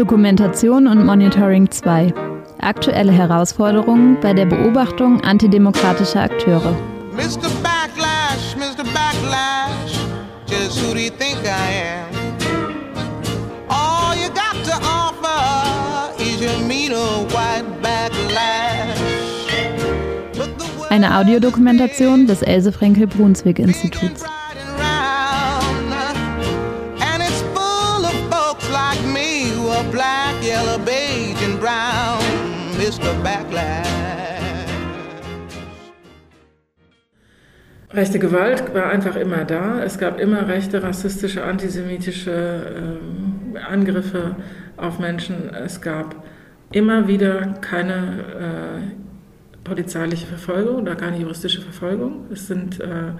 Dokumentation und Monitoring 2. Aktuelle Herausforderungen bei der Beobachtung antidemokratischer Akteure. Mr. Backlash, Mr. Backlash, just who do you think I am? All you got to offer is your mean white backlash. Eine Audiodokumentation des Else Frenkel Brunswick Instituts. Rechte Gewalt war einfach immer da. Es gab immer rechte, rassistische, antisemitische äh, Angriffe auf Menschen. Es gab immer wieder keine äh, polizeiliche Verfolgung oder keine juristische Verfolgung. Es sind, äh,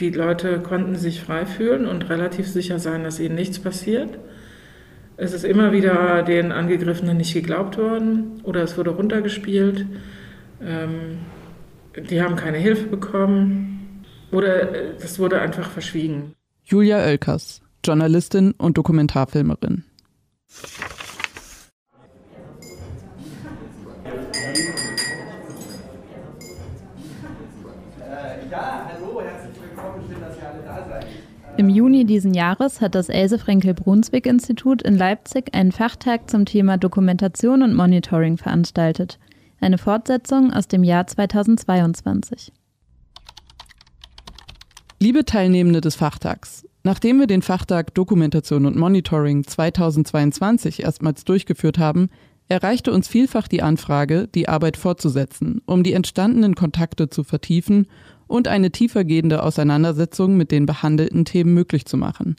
die Leute konnten sich frei fühlen und relativ sicher sein, dass ihnen nichts passiert. Es ist immer wieder den Angegriffenen nicht geglaubt worden oder es wurde runtergespielt. Ähm, die haben keine Hilfe bekommen oder es wurde einfach verschwiegen. Julia Oelkers, Journalistin und Dokumentarfilmerin. Im Juni diesen Jahres hat das Else Frenkel Brunswick Institut in Leipzig einen Fachtag zum Thema Dokumentation und Monitoring veranstaltet. Eine Fortsetzung aus dem Jahr 2022. Liebe Teilnehmende des Fachtags, nachdem wir den Fachtag Dokumentation und Monitoring 2022 erstmals durchgeführt haben, erreichte uns vielfach die Anfrage, die Arbeit fortzusetzen, um die entstandenen Kontakte zu vertiefen und eine tiefergehende Auseinandersetzung mit den behandelten Themen möglich zu machen.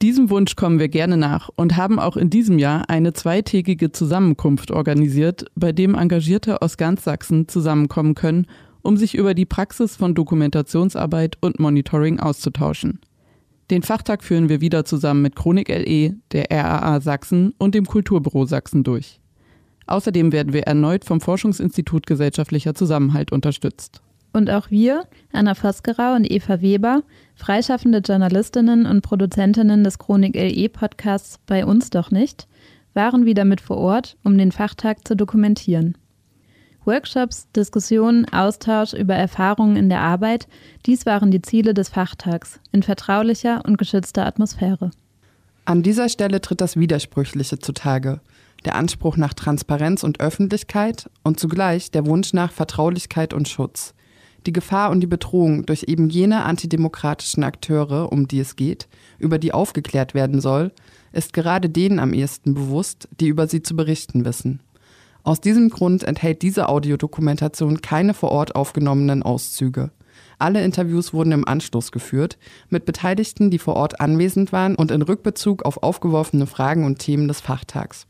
Diesem Wunsch kommen wir gerne nach und haben auch in diesem Jahr eine zweitägige Zusammenkunft organisiert, bei dem Engagierte aus ganz Sachsen zusammenkommen können, um sich über die Praxis von Dokumentationsarbeit und Monitoring auszutauschen. Den Fachtag führen wir wieder zusammen mit Chronik LE, der RAA Sachsen und dem Kulturbüro Sachsen durch. Außerdem werden wir erneut vom Forschungsinstitut Gesellschaftlicher Zusammenhalt unterstützt. Und auch wir, Anna Vosgerau und Eva Weber, freischaffende Journalistinnen und Produzentinnen des Chronik LE Podcasts Bei uns doch nicht, waren wieder mit vor Ort, um den Fachtag zu dokumentieren. Workshops, Diskussionen, Austausch über Erfahrungen in der Arbeit, dies waren die Ziele des Fachtags in vertraulicher und geschützter Atmosphäre. An dieser Stelle tritt das Widersprüchliche zutage. Der Anspruch nach Transparenz und Öffentlichkeit und zugleich der Wunsch nach Vertraulichkeit und Schutz. Die Gefahr und die Bedrohung durch eben jene antidemokratischen Akteure, um die es geht, über die aufgeklärt werden soll, ist gerade denen am ehesten bewusst, die über sie zu berichten wissen. Aus diesem Grund enthält diese Audiodokumentation keine vor Ort aufgenommenen Auszüge. Alle Interviews wurden im Anschluss geführt, mit Beteiligten, die vor Ort anwesend waren und in Rückbezug auf aufgeworfene Fragen und Themen des Fachtags.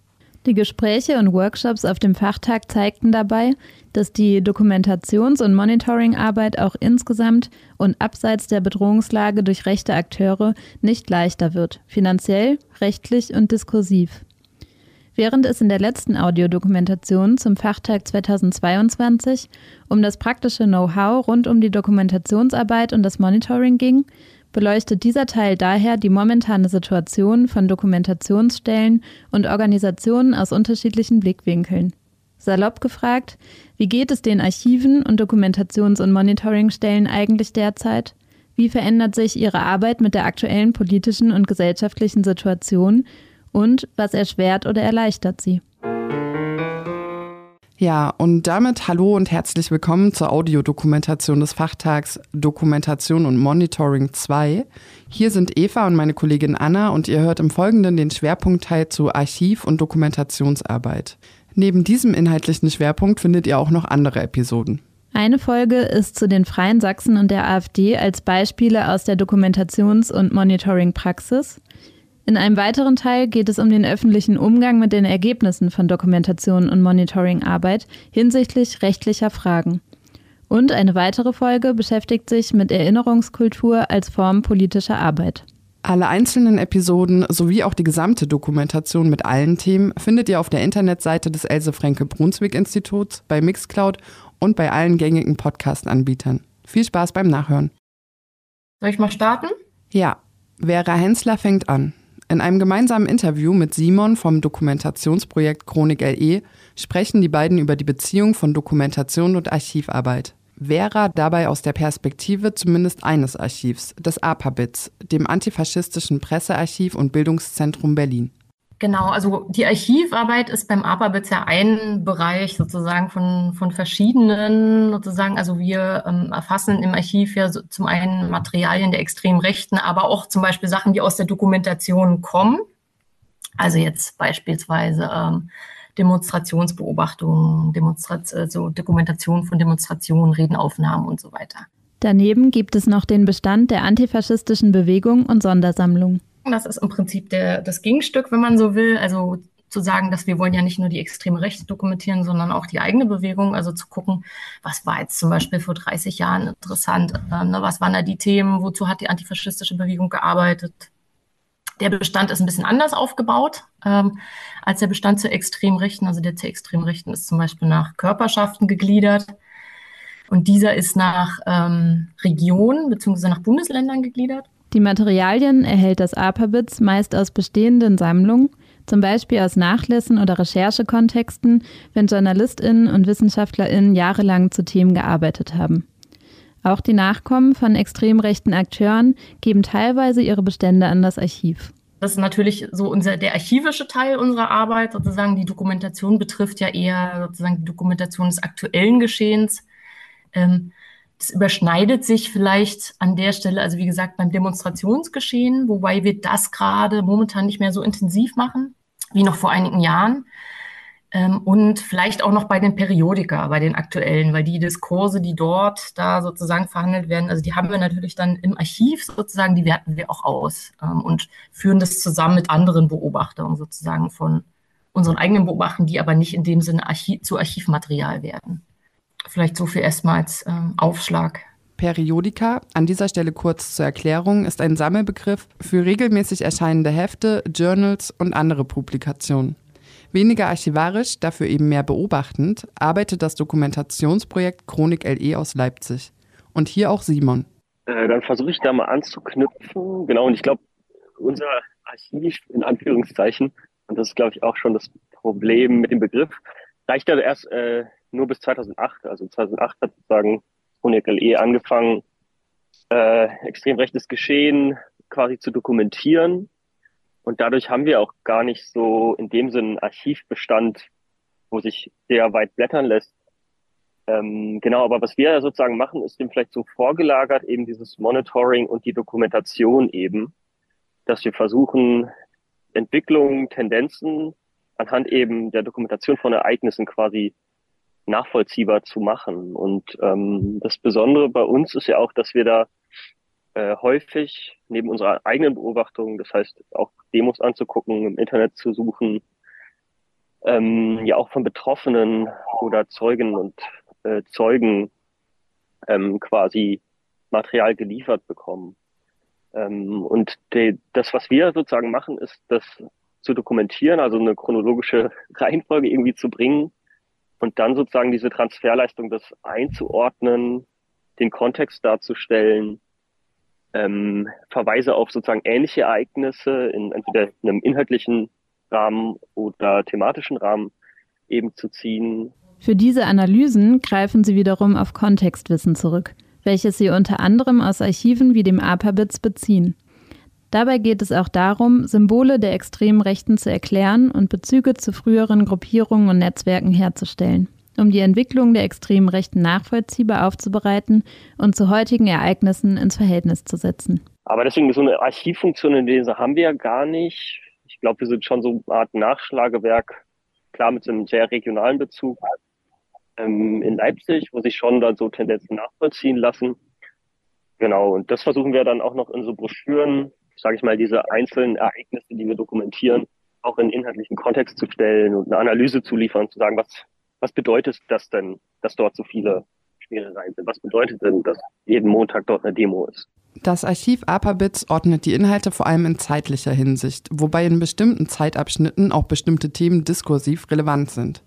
Die Gespräche und Workshops auf dem Fachtag zeigten dabei, dass die Dokumentations- und Monitoringarbeit auch insgesamt und abseits der Bedrohungslage durch rechte Akteure nicht leichter wird, finanziell, rechtlich und diskursiv. Während es in der letzten Audiodokumentation zum Fachtag 2022 um das praktische Know-how rund um die Dokumentationsarbeit und das Monitoring ging, beleuchtet dieser Teil daher die momentane Situation von Dokumentationsstellen und Organisationen aus unterschiedlichen Blickwinkeln. Salopp gefragt, wie geht es den Archiven und Dokumentations- und Monitoringstellen eigentlich derzeit? Wie verändert sich ihre Arbeit mit der aktuellen politischen und gesellschaftlichen Situation? Und was erschwert oder erleichtert sie? Ja, und damit hallo und herzlich willkommen zur Audiodokumentation des Fachtags Dokumentation und Monitoring 2. Hier sind Eva und meine Kollegin Anna und ihr hört im Folgenden den Schwerpunktteil zu Archiv- und Dokumentationsarbeit. Neben diesem inhaltlichen Schwerpunkt findet ihr auch noch andere Episoden. Eine Folge ist zu den Freien Sachsen und der AfD als Beispiele aus der Dokumentations- und Monitoring-Praxis. In einem weiteren Teil geht es um den öffentlichen Umgang mit den Ergebnissen von Dokumentation und Monitoringarbeit hinsichtlich rechtlicher Fragen. Und eine weitere Folge beschäftigt sich mit Erinnerungskultur als Form politischer Arbeit. Alle einzelnen Episoden sowie auch die gesamte Dokumentation mit allen Themen findet ihr auf der Internetseite des Else Frenke Brunswick Instituts, bei Mixcloud und bei allen gängigen Podcast-Anbietern. Viel Spaß beim Nachhören. Soll ich mal starten? Ja, Vera Hensler fängt an. In einem gemeinsamen Interview mit Simon vom Dokumentationsprojekt Chronik LE sprechen die beiden über die Beziehung von Dokumentation und Archivarbeit. Vera dabei aus der Perspektive zumindest eines Archivs, des APABITS, dem antifaschistischen Pressearchiv und Bildungszentrum Berlin. Genau, also die Archivarbeit ist beim APABITS ja ein Bereich sozusagen von, von verschiedenen, sozusagen, also wir ähm, erfassen im Archiv ja so, zum einen Materialien der extremen Rechten, aber auch zum Beispiel Sachen, die aus der Dokumentation kommen. Also jetzt beispielsweise ähm, Demonstrationsbeobachtungen, Demonstrat also Dokumentation von Demonstrationen, Redenaufnahmen und so weiter. Daneben gibt es noch den Bestand der antifaschistischen Bewegung und Sondersammlung. Das ist im Prinzip der, das Gegenstück, wenn man so will. Also zu sagen, dass wir wollen ja nicht nur die extreme Rechte dokumentieren, sondern auch die eigene Bewegung. Also zu gucken, was war jetzt zum Beispiel vor 30 Jahren interessant, äh, ne? was waren da die Themen, wozu hat die antifaschistische Bewegung gearbeitet. Der Bestand ist ein bisschen anders aufgebaut ähm, als der Bestand zur Extremrechten. Also der zur Extremrechten ist zum Beispiel nach Körperschaften gegliedert. Und dieser ist nach ähm, Regionen bzw. nach Bundesländern gegliedert. Die Materialien erhält das APABITS meist aus bestehenden Sammlungen, zum Beispiel aus Nachlässen oder Recherchekontexten, wenn JournalistInnen und WissenschaftlerInnen jahrelang zu Themen gearbeitet haben. Auch die Nachkommen von extrem rechten Akteuren geben teilweise ihre Bestände an das Archiv. Das ist natürlich so unser, der archivische Teil unserer Arbeit. Sozusagen die Dokumentation betrifft ja eher sozusagen die Dokumentation des aktuellen Geschehens. Ähm, das überschneidet sich vielleicht an der Stelle, also wie gesagt, beim Demonstrationsgeschehen, wobei wir das gerade momentan nicht mehr so intensiv machen wie noch vor einigen Jahren. Ähm, und vielleicht auch noch bei den Periodika, bei den aktuellen, weil die Diskurse, die dort da sozusagen verhandelt werden, also die haben wir natürlich dann im Archiv sozusagen, die werten wir auch aus ähm, und führen das zusammen mit anderen Beobachtungen sozusagen von unseren eigenen Beobachtungen, die aber nicht in dem Sinne Archiv, zu Archivmaterial werden. Vielleicht so viel erstmal als ähm, Aufschlag. Periodika, an dieser Stelle kurz zur Erklärung, ist ein Sammelbegriff für regelmäßig erscheinende Hefte, Journals und andere Publikationen. Weniger archivarisch, dafür eben mehr beobachtend, arbeitet das Dokumentationsprojekt Chronik LE aus Leipzig. Und hier auch Simon. Äh, dann versuche ich da mal anzuknüpfen. Genau, und ich glaube, unser Archiv in Anführungszeichen, und das ist, glaube ich, auch schon das Problem mit dem Begriff, reicht ja erst äh, nur bis 2008. Also 2008 hat sozusagen Chronik LE angefangen, äh, extrem rechtes Geschehen quasi zu dokumentieren und dadurch haben wir auch gar nicht so in dem Sinne einen Archivbestand, wo sich sehr weit blättern lässt. Ähm, genau, aber was wir sozusagen machen, ist dem vielleicht so vorgelagert, eben dieses Monitoring und die Dokumentation eben, dass wir versuchen, Entwicklungen, Tendenzen anhand eben der Dokumentation von Ereignissen quasi nachvollziehbar zu machen. Und ähm, das Besondere bei uns ist ja auch, dass wir da äh, häufig neben unserer eigenen Beobachtung, das heißt auch Demos anzugucken, im Internet zu suchen, ähm, ja auch von Betroffenen oder Zeugen und äh, Zeugen ähm, quasi Material geliefert bekommen. Ähm, und de, das, was wir sozusagen machen, ist, das zu dokumentieren, also eine chronologische Reihenfolge irgendwie zu bringen und dann sozusagen diese Transferleistung, das einzuordnen, den Kontext darzustellen ähm, Verweise auf sozusagen ähnliche Ereignisse in entweder in einem inhaltlichen Rahmen oder thematischen Rahmen eben zu ziehen. Für diese Analysen greifen sie wiederum auf Kontextwissen zurück, welches sie unter anderem aus Archiven wie dem APABITS beziehen. Dabei geht es auch darum, Symbole der extremen Rechten zu erklären und Bezüge zu früheren Gruppierungen und Netzwerken herzustellen um die Entwicklung der extremen Rechten nachvollziehbar aufzubereiten und zu heutigen Ereignissen ins Verhältnis zu setzen. Aber deswegen so eine Archivfunktion in dieser haben wir ja gar nicht. Ich glaube, wir sind schon so eine Art Nachschlagewerk, klar mit einem sehr regionalen Bezug ähm, in Leipzig, wo sich schon dann so Tendenzen nachvollziehen lassen. Genau, und das versuchen wir dann auch noch in so Broschüren, sage ich mal, diese einzelnen Ereignisse, die wir dokumentieren, auch in inhaltlichen Kontext zu stellen und eine Analyse zu liefern, zu sagen, was was bedeutet das denn, dass dort so viele Schmierereien sind? Was bedeutet denn, dass jeden Montag dort eine Demo ist? Das Archiv APABITS ordnet die Inhalte vor allem in zeitlicher Hinsicht, wobei in bestimmten Zeitabschnitten auch bestimmte Themen diskursiv relevant sind.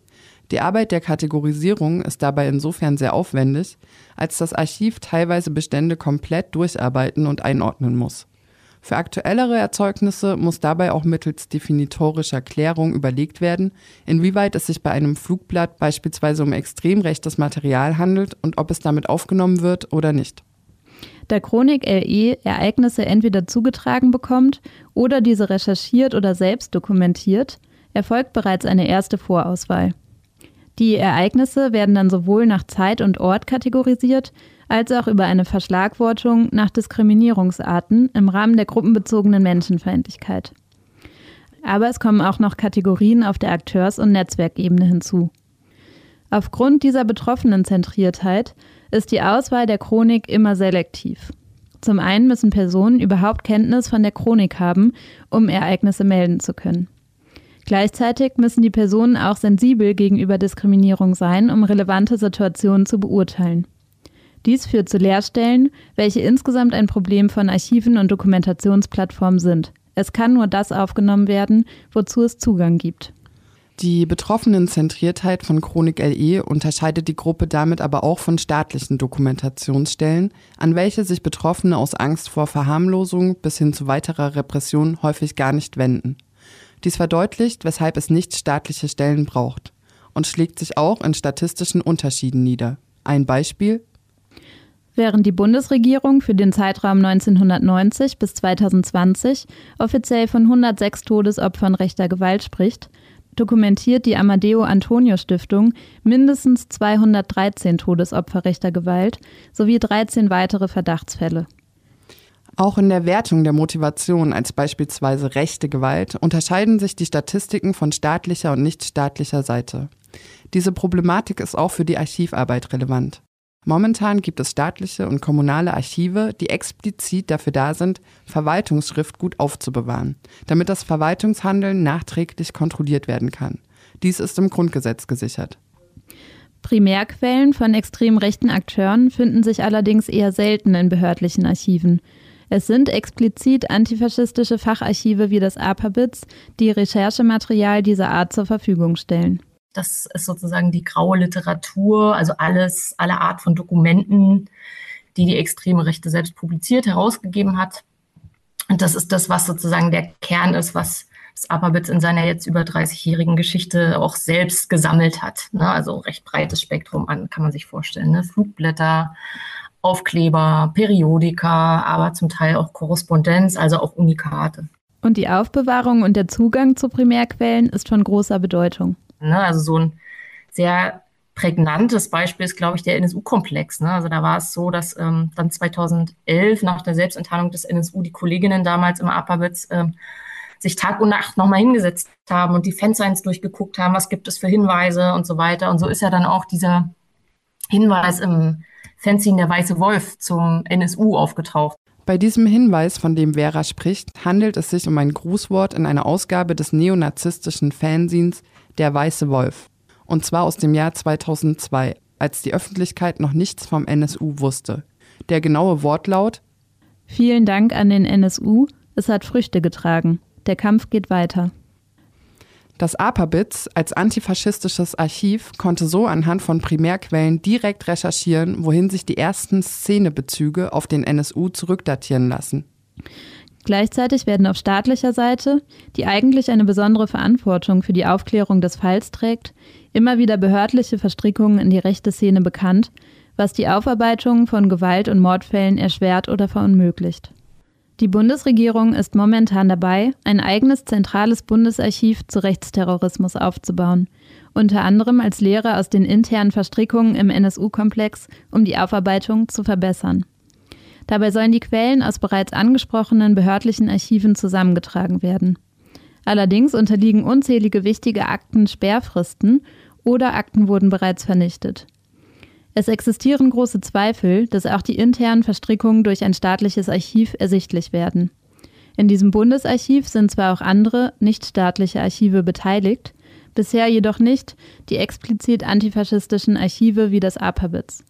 Die Arbeit der Kategorisierung ist dabei insofern sehr aufwendig, als das Archiv teilweise Bestände komplett durcharbeiten und einordnen muss. Für aktuellere Erzeugnisse muss dabei auch mittels definitorischer Klärung überlegt werden, inwieweit es sich bei einem Flugblatt beispielsweise um extrem rechtes Material handelt und ob es damit aufgenommen wird oder nicht. Da Chronik LE Ereignisse entweder zugetragen bekommt oder diese recherchiert oder selbst dokumentiert, erfolgt bereits eine erste Vorauswahl. Die Ereignisse werden dann sowohl nach Zeit und Ort kategorisiert, als auch über eine Verschlagwortung nach Diskriminierungsarten im Rahmen der gruppenbezogenen Menschenfeindlichkeit. Aber es kommen auch noch Kategorien auf der Akteurs- und Netzwerkebene hinzu. Aufgrund dieser betroffenen Zentriertheit ist die Auswahl der Chronik immer selektiv. Zum einen müssen Personen überhaupt Kenntnis von der Chronik haben, um Ereignisse melden zu können. Gleichzeitig müssen die Personen auch sensibel gegenüber Diskriminierung sein, um relevante Situationen zu beurteilen. Dies führt zu Leerstellen, welche insgesamt ein Problem von Archiven und Dokumentationsplattformen sind. Es kann nur das aufgenommen werden, wozu es Zugang gibt. Die Betroffenenzentriertheit von Chronik LE unterscheidet die Gruppe damit aber auch von staatlichen Dokumentationsstellen, an welche sich Betroffene aus Angst vor Verharmlosung bis hin zu weiterer Repression häufig gar nicht wenden. Dies verdeutlicht, weshalb es nicht staatliche Stellen braucht und schlägt sich auch in statistischen Unterschieden nieder. Ein Beispiel Während die Bundesregierung für den Zeitraum 1990 bis 2020 offiziell von 106 Todesopfern rechter Gewalt spricht, dokumentiert die Amadeo Antonio Stiftung mindestens 213 Todesopfer rechter Gewalt sowie 13 weitere Verdachtsfälle. Auch in der Wertung der Motivation als beispielsweise rechte Gewalt unterscheiden sich die Statistiken von staatlicher und nichtstaatlicher Seite. Diese Problematik ist auch für die Archivarbeit relevant. Momentan gibt es staatliche und kommunale Archive, die explizit dafür da sind, Verwaltungsschrift gut aufzubewahren, damit das Verwaltungshandeln nachträglich kontrolliert werden kann. Dies ist im Grundgesetz gesichert. Primärquellen von extrem rechten Akteuren finden sich allerdings eher selten in behördlichen Archiven. Es sind explizit antifaschistische Facharchive wie das APABITS, die Recherchematerial dieser Art zur Verfügung stellen. Das ist sozusagen die graue Literatur, also alles, alle Art von Dokumenten, die die extreme Rechte selbst publiziert, herausgegeben hat. Und das ist das, was sozusagen der Kern ist, was das Apabitz in seiner jetzt über 30-jährigen Geschichte auch selbst gesammelt hat. Ne? Also recht breites Spektrum an, kann man sich vorstellen. Ne? Flugblätter, Aufkleber, Periodika, aber zum Teil auch Korrespondenz, also auch Unikate. Und die Aufbewahrung und der Zugang zu Primärquellen ist von großer Bedeutung. Ne? Also so ein sehr prägnantes Beispiel ist, glaube ich, der NSU-Komplex. Ne? Also da war es so, dass ähm, dann 2011 nach der Selbstenttarnung des NSU die Kolleginnen damals im APAWITZ ähm, sich Tag und Nacht nochmal hingesetzt haben und die Fansigns durchgeguckt haben, was gibt es für Hinweise und so weiter. Und so ist ja dann auch dieser Hinweis im Fanzine Der Weiße Wolf zum NSU aufgetaucht. Bei diesem Hinweis, von dem Vera spricht, handelt es sich um ein Grußwort in einer Ausgabe des neonazistischen Fanzines Der Weiße Wolf. Und zwar aus dem Jahr 2002, als die Öffentlichkeit noch nichts vom NSU wusste. Der genaue Wortlaut Vielen Dank an den NSU, es hat Früchte getragen. Der Kampf geht weiter. Das APABITS als antifaschistisches Archiv konnte so anhand von Primärquellen direkt recherchieren, wohin sich die ersten Szenebezüge auf den NSU zurückdatieren lassen. Gleichzeitig werden auf staatlicher Seite, die eigentlich eine besondere Verantwortung für die Aufklärung des Falls trägt, immer wieder behördliche Verstrickungen in die rechte Szene bekannt, was die Aufarbeitung von Gewalt- und Mordfällen erschwert oder verunmöglicht. Die Bundesregierung ist momentan dabei, ein eigenes zentrales Bundesarchiv zu Rechtsterrorismus aufzubauen, unter anderem als Lehre aus den internen Verstrickungen im NSU-Komplex, um die Aufarbeitung zu verbessern. Dabei sollen die Quellen aus bereits angesprochenen behördlichen Archiven zusammengetragen werden. Allerdings unterliegen unzählige wichtige Akten Sperrfristen oder Akten wurden bereits vernichtet. Es existieren große Zweifel, dass auch die internen Verstrickungen durch ein staatliches Archiv ersichtlich werden. In diesem Bundesarchiv sind zwar auch andere, nichtstaatliche Archive beteiligt, bisher jedoch nicht die explizit antifaschistischen Archive wie das APABITS.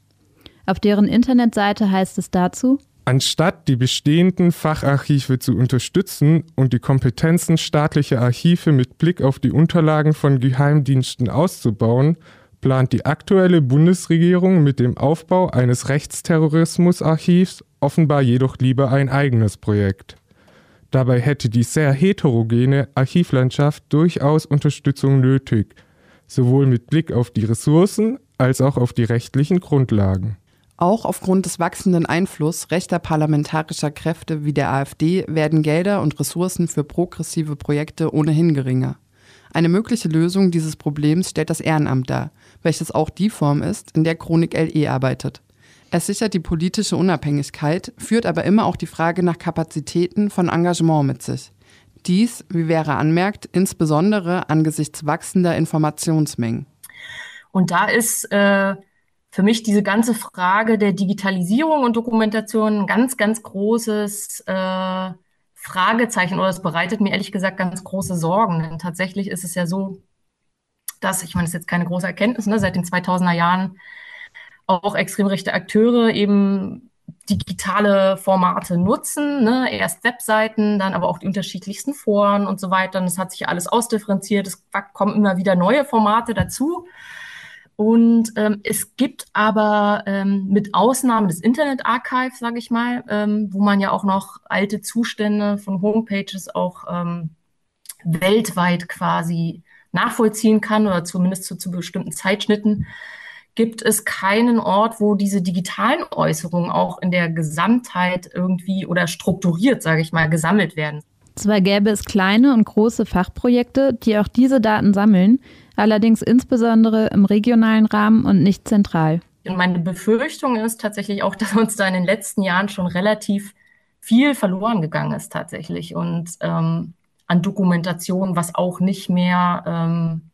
Auf deren Internetseite heißt es dazu, Anstatt die bestehenden Facharchive zu unterstützen und die Kompetenzen staatlicher Archive mit Blick auf die Unterlagen von Geheimdiensten auszubauen, plant die aktuelle Bundesregierung mit dem Aufbau eines Rechtsterrorismusarchivs offenbar jedoch lieber ein eigenes Projekt. Dabei hätte die sehr heterogene Archivlandschaft durchaus Unterstützung nötig, sowohl mit Blick auf die Ressourcen als auch auf die rechtlichen Grundlagen. Auch aufgrund des wachsenden Einflusses rechter parlamentarischer Kräfte wie der AfD werden Gelder und Ressourcen für progressive Projekte ohnehin geringer. Eine mögliche Lösung dieses Problems stellt das Ehrenamt dar, welches auch die Form ist, in der Chronik LE arbeitet. Es sichert die politische Unabhängigkeit, führt aber immer auch die Frage nach Kapazitäten von Engagement mit sich. Dies, wie Vera anmerkt, insbesondere angesichts wachsender Informationsmengen. Und da ist äh, für mich diese ganze Frage der Digitalisierung und Dokumentation ein ganz, ganz großes äh, Fragezeichen oder es bereitet mir ehrlich gesagt ganz große Sorgen. Denn tatsächlich ist es ja so, dass, ich meine, das ist jetzt keine große Erkenntnis, ne, seit den 2000er Jahren auch extrem rechte Akteure eben digitale Formate nutzen, ne? erst Webseiten, dann aber auch die unterschiedlichsten Foren und so weiter. Und es hat sich alles ausdifferenziert. Es kommen immer wieder neue Formate dazu. Und ähm, es gibt aber ähm, mit Ausnahme des Internet Archive, sage ich mal, ähm, wo man ja auch noch alte Zustände von Homepages auch ähm, weltweit quasi nachvollziehen kann oder zumindest zu, zu bestimmten Zeitschnitten, gibt es keinen Ort, wo diese digitalen Äußerungen auch in der Gesamtheit irgendwie oder strukturiert, sage ich mal, gesammelt werden. Zwar gäbe es kleine und große Fachprojekte, die auch diese Daten sammeln, allerdings insbesondere im regionalen Rahmen und nicht zentral. Und meine Befürchtung ist tatsächlich auch, dass uns da in den letzten Jahren schon relativ viel verloren gegangen ist tatsächlich und ähm, an Dokumentation, was auch nicht mehr ähm,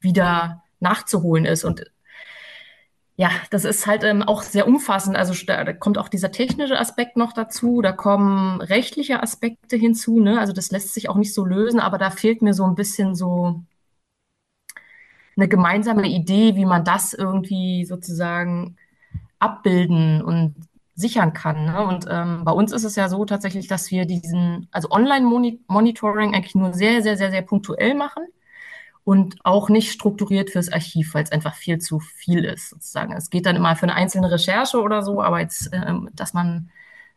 wieder nachzuholen ist. Und ja, das ist halt ähm, auch sehr umfassend. Also da, kommt auch dieser technische Aspekt noch dazu, da kommen rechtliche Aspekte hinzu. Ne? Also das lässt sich auch nicht so lösen, aber da fehlt mir so ein bisschen so eine gemeinsame Idee, wie man das irgendwie sozusagen abbilden und sichern kann. Ne? Und ähm, bei uns ist es ja so tatsächlich, dass wir diesen, also Online-Monitoring eigentlich nur sehr, sehr, sehr, sehr punktuell machen und auch nicht strukturiert fürs Archiv, weil es einfach viel zu viel ist, sozusagen. Es geht dann immer für eine einzelne Recherche oder so, aber jetzt, ähm, dass man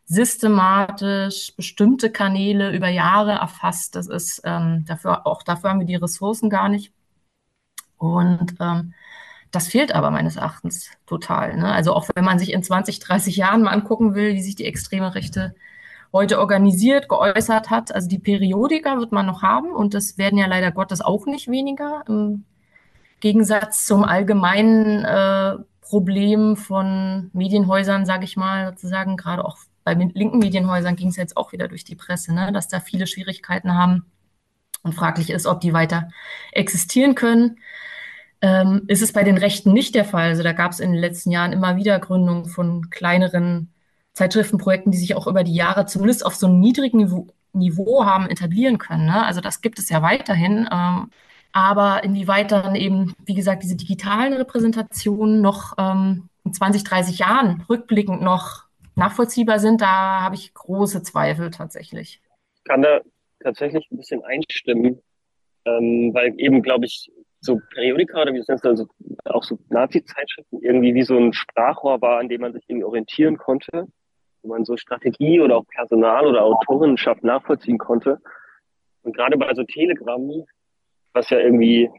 systematisch bestimmte Kanäle über Jahre erfasst, das ist ähm, dafür, auch dafür haben wir die Ressourcen gar nicht. Und ähm, das fehlt aber meines Erachtens total. Ne? Also auch wenn man sich in 20, 30 Jahren mal angucken will, wie sich die extreme Rechte heute organisiert, geäußert hat. Also die Periodika wird man noch haben und das werden ja leider Gottes auch nicht weniger. Im Gegensatz zum allgemeinen äh, Problem von Medienhäusern, sage ich mal, sozusagen, gerade auch bei linken Medienhäusern ging es jetzt auch wieder durch die Presse, ne? dass da viele Schwierigkeiten haben und fraglich ist, ob die weiter existieren können ähm, ist es bei den Rechten nicht der Fall. Also da gab es in den letzten Jahren immer wieder Gründungen von kleineren Zeitschriftenprojekten, die sich auch über die Jahre zumindest auf so einem niedrigen Niveau, Niveau haben etablieren können. Ne? Also das gibt es ja weiterhin. Ähm, aber inwieweit dann eben, wie gesagt, diese digitalen Repräsentationen noch ähm, in 20, 30 Jahren rückblickend noch nachvollziehbar sind, da habe ich große Zweifel tatsächlich. Ich kann da tatsächlich ein bisschen einstimmen, ähm, weil eben, glaube ich, so Periodika oder wie das heißt, also auch so Nazi-Zeitschriften irgendwie wie so ein Sprachrohr war, an dem man sich irgendwie orientieren konnte, wo man so Strategie oder auch Personal oder Autorenschaft nachvollziehen konnte. Und gerade bei so Telegram, was ja irgendwie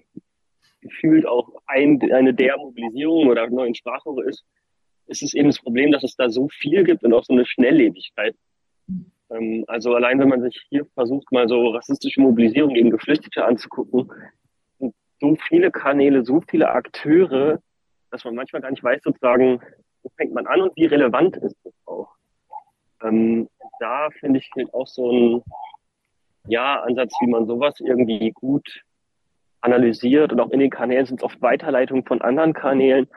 gefühlt auch ein, eine der Mobilisierung oder neuen Sprachrohre ist, ist es eben das Problem, dass es da so viel gibt und auch so eine Schnelllebigkeit. Ähm, also allein wenn man sich hier versucht, mal so rassistische Mobilisierung gegen Geflüchtete anzugucken, so viele Kanäle, so viele Akteure, dass man manchmal gar nicht weiß, sozusagen, wo fängt man an und wie relevant ist das auch. Ähm, da finde ich auch so ein ja, Ansatz, wie man sowas irgendwie gut analysiert und auch in den Kanälen sind es oft Weiterleitungen von anderen Kanälen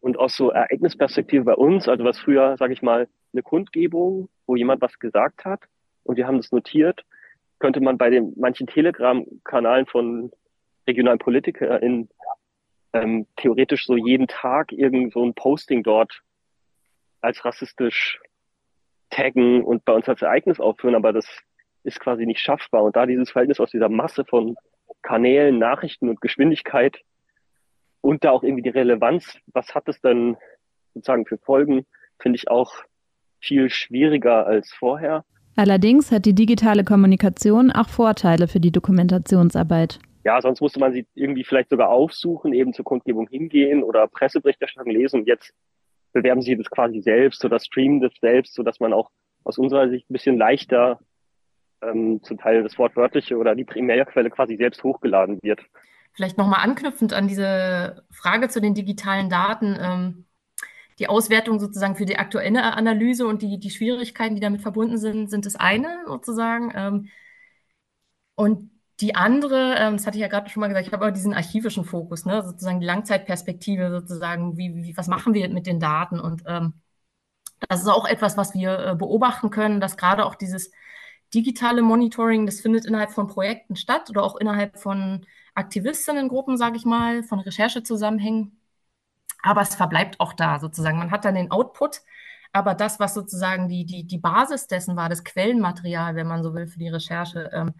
und auch so Ereignisperspektive bei uns, also was früher, sage ich mal, eine Kundgebung, wo jemand was gesagt hat und wir haben das notiert, könnte man bei den manchen Telegram-Kanalen von regionalen PolitikerInnen ähm, theoretisch so jeden Tag irgend so ein Posting dort als rassistisch taggen und bei uns als Ereignis aufführen, aber das ist quasi nicht schaffbar. Und da dieses Verhältnis aus dieser Masse von Kanälen, Nachrichten und Geschwindigkeit und da auch irgendwie die Relevanz, was hat es denn sozusagen für Folgen, finde ich auch viel schwieriger als vorher. Allerdings hat die digitale Kommunikation auch Vorteile für die Dokumentationsarbeit. Ja, sonst musste man sie irgendwie vielleicht sogar aufsuchen, eben zur Kundgebung hingehen oder Presseberichterstattung lesen. Und jetzt bewerben sie das quasi selbst oder streamen das selbst, sodass man auch aus unserer Sicht ein bisschen leichter ähm, zum Teil das Wortwörtliche oder die Primärquelle quasi selbst hochgeladen wird. Vielleicht nochmal anknüpfend an diese Frage zu den digitalen Daten. Ähm, die Auswertung sozusagen für die aktuelle Analyse und die, die Schwierigkeiten, die damit verbunden sind, sind das eine sozusagen. Ähm, und die andere, ähm, das hatte ich ja gerade schon mal gesagt, ich habe aber diesen archivischen Fokus, ne, sozusagen die Langzeitperspektive, sozusagen, wie, wie, was machen wir mit den Daten? Und ähm, das ist auch etwas, was wir äh, beobachten können, dass gerade auch dieses digitale Monitoring, das findet innerhalb von Projekten statt oder auch innerhalb von Aktivistinnengruppen, sage ich mal, von Recherchezusammenhängen. Aber es verbleibt auch da sozusagen. Man hat dann den Output, aber das, was sozusagen die, die, die Basis dessen war, das Quellenmaterial, wenn man so will, für die Recherche, ähm,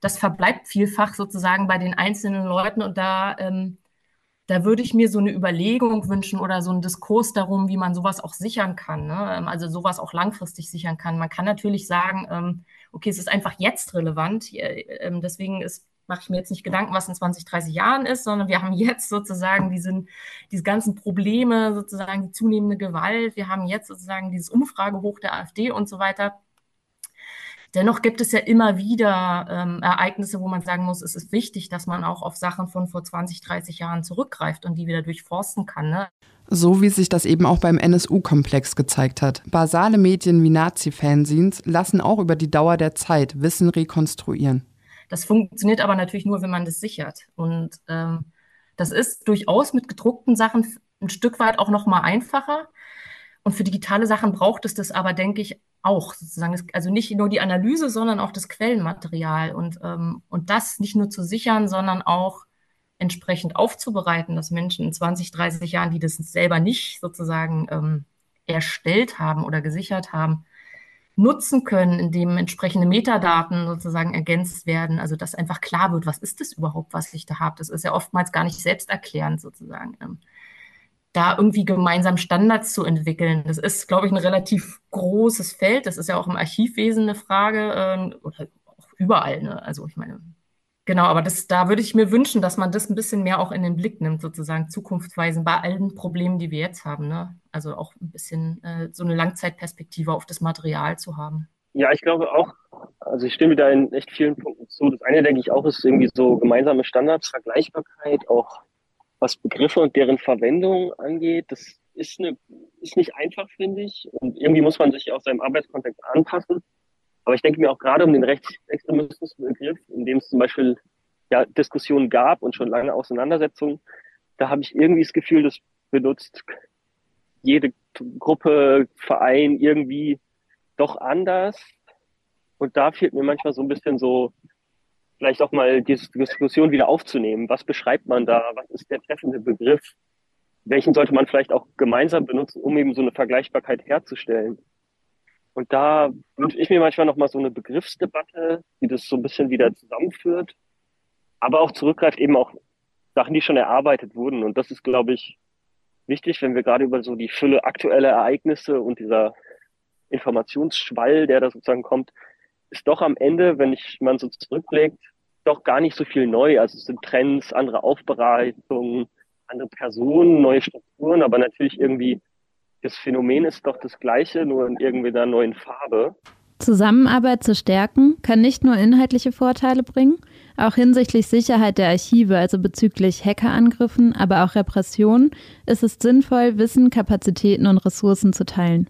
das verbleibt vielfach sozusagen bei den einzelnen Leuten und da, ähm, da würde ich mir so eine Überlegung wünschen oder so einen Diskurs darum, wie man sowas auch sichern kann, ne? Ähm, also sowas auch langfristig sichern kann. Man kann natürlich sagen, ähm, okay, es ist einfach jetzt relevant, ähm, deswegen ist mache ich mir jetzt nicht Gedanken, was in 20, 30 Jahren ist, sondern wir haben jetzt sozusagen diesen, diese ganzen Probleme, sozusagen die zunehmende Gewalt. Wir haben jetzt sozusagen dieses Umfragehoch der AfD und so weiter. Dennoch gibt es ja immer wieder ähm, Ereignisse, wo man sagen muss, es ist wichtig, dass man auch auf Sachen von vor 20, 30 Jahren zurückgreift und die wieder durchforsten kann. Ne? So wie sich das eben auch beim NSU-Komplex gezeigt hat. Basale Medien wie Nazi-Fanzines lassen auch über die Dauer der Zeit Wissen rekonstruieren. Das funktioniert aber natürlich nur, wenn man das sichert. Und ähm, das ist durchaus mit gedruckten Sachen ein Stück weit auch noch mal einfacher. Und für digitale Sachen braucht es das aber, denke ich, auch sozusagen. Also nicht nur die Analyse, sondern auch das Quellenmaterial. Und, ähm, und das nicht nur zu sichern, sondern auch entsprechend aufzubereiten, dass Menschen in 20, 30 Jahren, die das selber nicht sozusagen ähm, erstellt haben oder gesichert haben, nutzen können, indem entsprechende Metadaten sozusagen ergänzt werden. Also dass einfach klar wird, was ist das überhaupt, was ich da habe. Das ist ja oftmals gar nicht selbsterklärend sozusagen. Da irgendwie gemeinsam Standards zu entwickeln, das ist, glaube ich, ein relativ großes Feld. Das ist ja auch im Archivwesen eine Frage äh, oder auch überall. Ne? Also ich meine, Genau, aber das, da würde ich mir wünschen, dass man das ein bisschen mehr auch in den Blick nimmt, sozusagen zukunftsweisend bei allen Problemen, die wir jetzt haben. Ne? Also auch ein bisschen äh, so eine Langzeitperspektive auf das Material zu haben. Ja, ich glaube auch, also ich stimme da in echt vielen Punkten zu. Das eine, denke ich auch, ist irgendwie so gemeinsame Standards, Vergleichbarkeit, auch was Begriffe und deren Verwendung angeht. Das ist, eine, ist nicht einfach, finde ich. Und irgendwie muss man sich auch seinem Arbeitskontext anpassen. Aber ich denke mir auch gerade um den Rechtsextremismusbegriff, in dem es zum Beispiel ja, Diskussionen gab und schon lange Auseinandersetzungen, da habe ich irgendwie das Gefühl, das benutzt jede Gruppe, Verein irgendwie doch anders. Und da fehlt mir manchmal so ein bisschen so, vielleicht auch mal die Diskussion wieder aufzunehmen. Was beschreibt man da? Was ist der treffende Begriff? Welchen sollte man vielleicht auch gemeinsam benutzen, um eben so eine Vergleichbarkeit herzustellen? Und da wünsche ich mir manchmal nochmal so eine Begriffsdebatte, die das so ein bisschen wieder zusammenführt, aber auch zurückgreift eben auch Sachen, die schon erarbeitet wurden. Und das ist, glaube ich, wichtig, wenn wir gerade über so die Fülle aktueller Ereignisse und dieser Informationsschwall, der da sozusagen kommt, ist doch am Ende, wenn ich man so zurückblickt, doch gar nicht so viel neu. Also es sind Trends, andere Aufbereitungen, andere Personen, neue Strukturen, aber natürlich irgendwie das Phänomen ist doch das gleiche, nur in irgendwie einer neuen Farbe. Zusammenarbeit zu stärken kann nicht nur inhaltliche Vorteile bringen, auch hinsichtlich Sicherheit der Archive, also bezüglich Hackerangriffen, aber auch Repression, ist es sinnvoll, Wissen, Kapazitäten und Ressourcen zu teilen.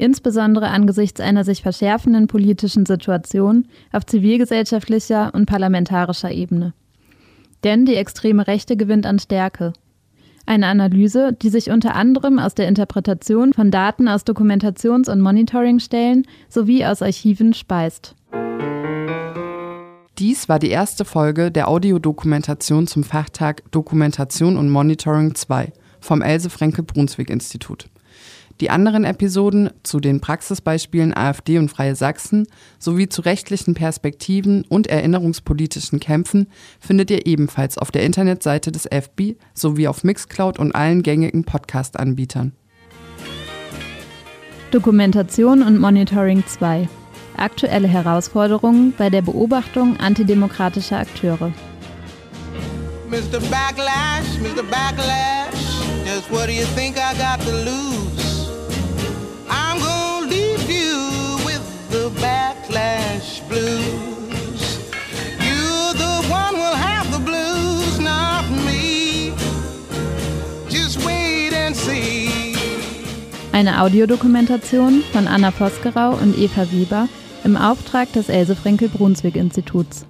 Insbesondere angesichts einer sich verschärfenden politischen Situation auf zivilgesellschaftlicher und parlamentarischer Ebene. Denn die extreme Rechte gewinnt an Stärke. Eine Analyse, die sich unter anderem aus der Interpretation von Daten aus Dokumentations- und Monitoringstellen sowie aus Archiven speist. Dies war die erste Folge der Audiodokumentation zum Fachtag Dokumentation und Monitoring 2 vom Else Frenkel Brunswick Institut. Die anderen Episoden zu den Praxisbeispielen AfD und Freie Sachsen sowie zu rechtlichen Perspektiven und erinnerungspolitischen Kämpfen findet ihr ebenfalls auf der Internetseite des FB sowie auf Mixcloud und allen gängigen Podcast-Anbietern. Dokumentation und Monitoring 2 aktuelle Herausforderungen bei der Beobachtung antidemokratischer Akteure. Mr. Backlash, Mr. Backlash, just what do you think I got to lose? I'm gonna leave you with the backlash blues. You the one will have the blues, not me. Just wait and see. Eine Audiodokumentation von Anna Vosgerau und Eva Weber im Auftrag des Else Frenkel Brunswick Instituts.